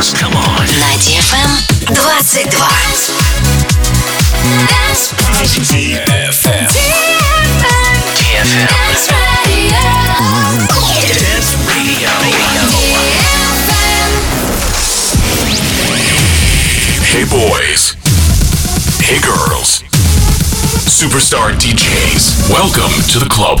dance. Come on. На DFM 22. DFM. DFM. Dance Radio. Hey boys. Hey girls. Superstar DJs. Welcome to the club.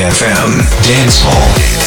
DFM Dance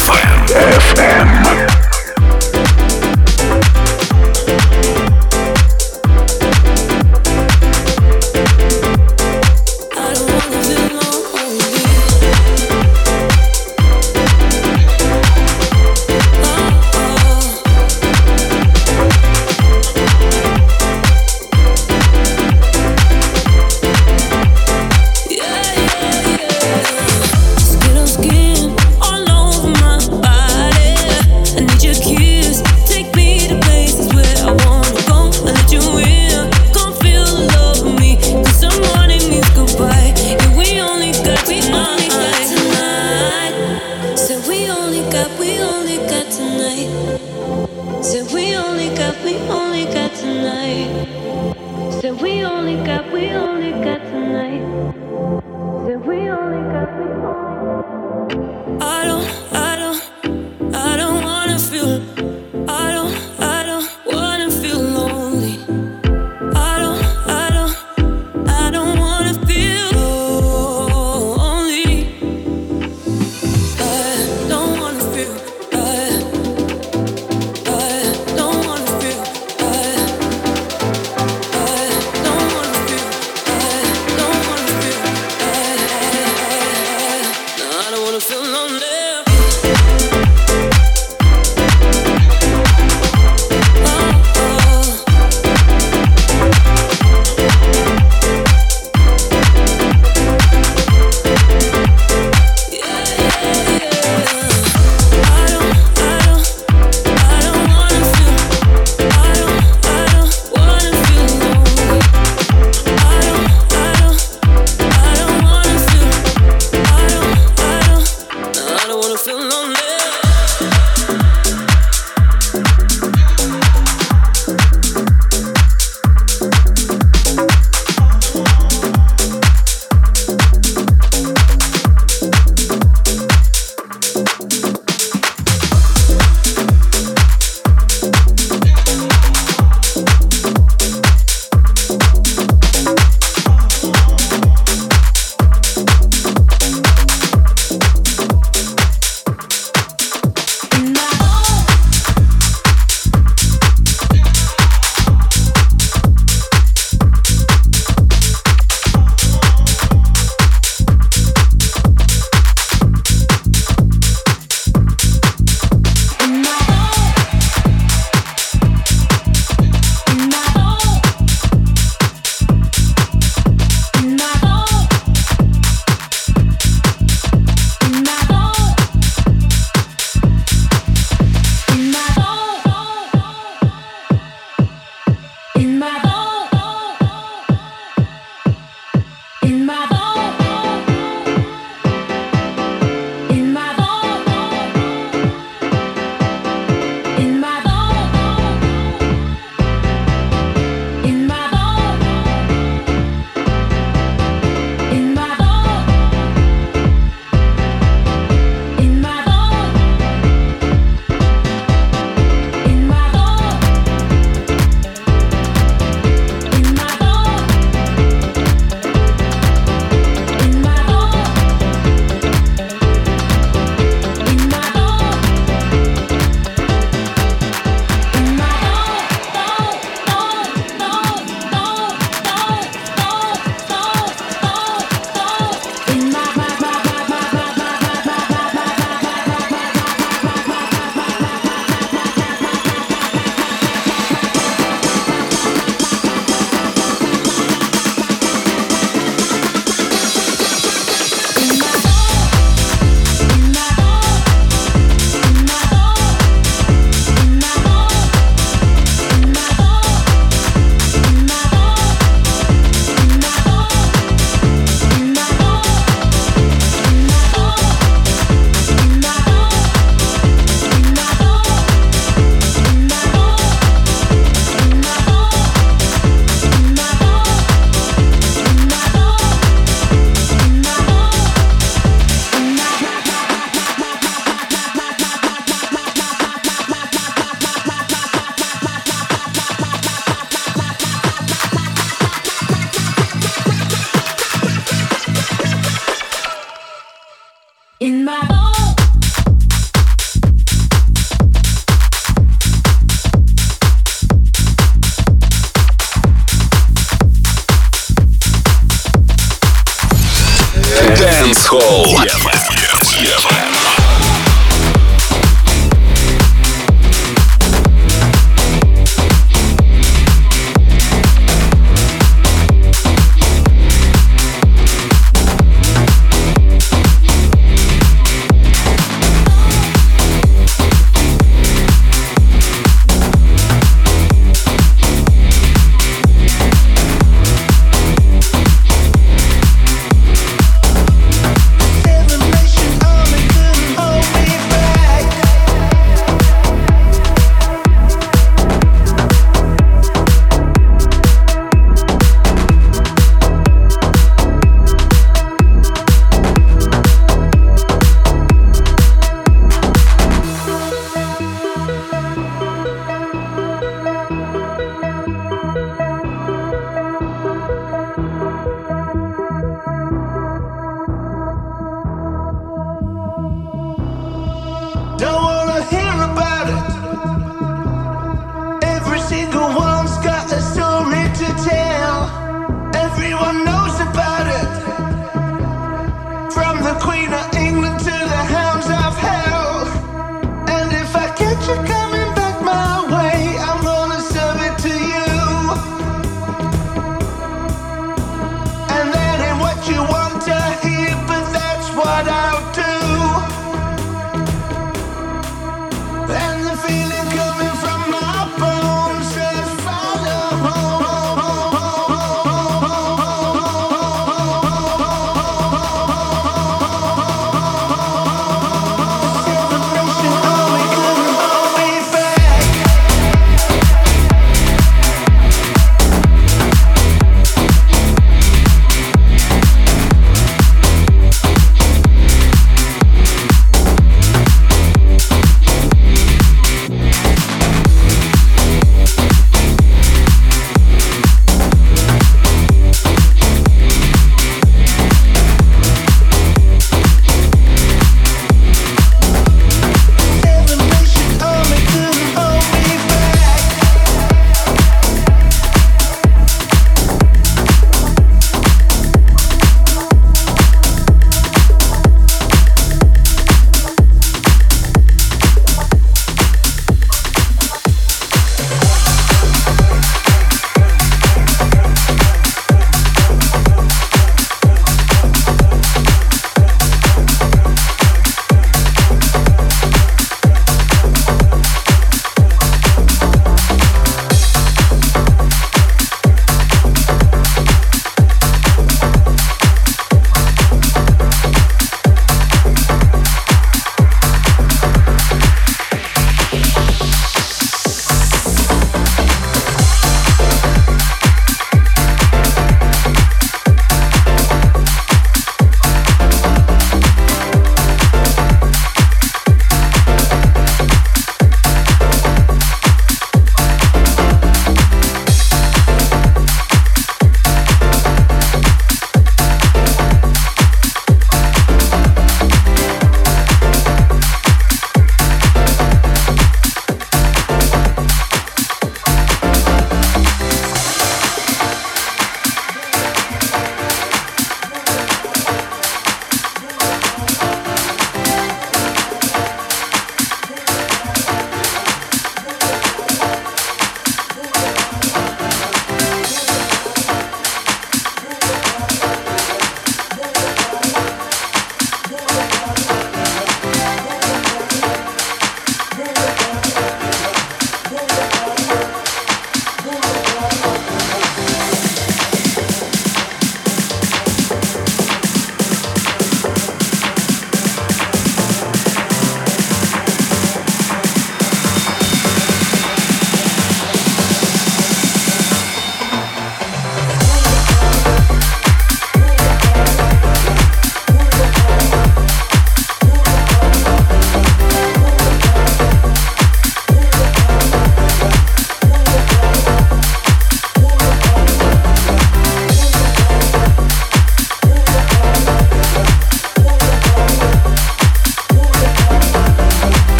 Fire.